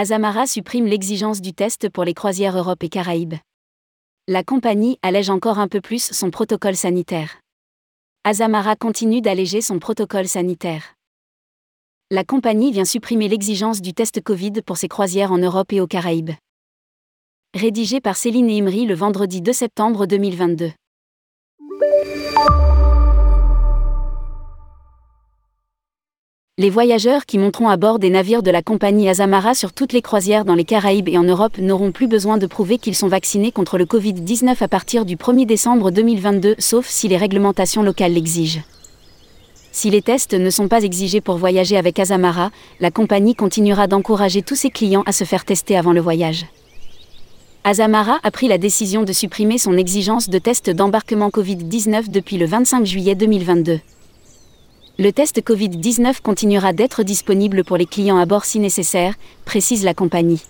Azamara supprime l'exigence du test pour les croisières Europe et Caraïbes. La compagnie allège encore un peu plus son protocole sanitaire. Azamara continue d'alléger son protocole sanitaire. La compagnie vient supprimer l'exigence du test Covid pour ses croisières en Europe et aux Caraïbes. Rédigé par Céline Imri le vendredi 2 septembre 2022. Les voyageurs qui monteront à bord des navires de la compagnie Azamara sur toutes les croisières dans les Caraïbes et en Europe n'auront plus besoin de prouver qu'ils sont vaccinés contre le Covid-19 à partir du 1er décembre 2022, sauf si les réglementations locales l'exigent. Si les tests ne sont pas exigés pour voyager avec Azamara, la compagnie continuera d'encourager tous ses clients à se faire tester avant le voyage. Azamara a pris la décision de supprimer son exigence de test d'embarquement Covid-19 depuis le 25 juillet 2022. Le test Covid-19 continuera d'être disponible pour les clients à bord si nécessaire, précise la compagnie.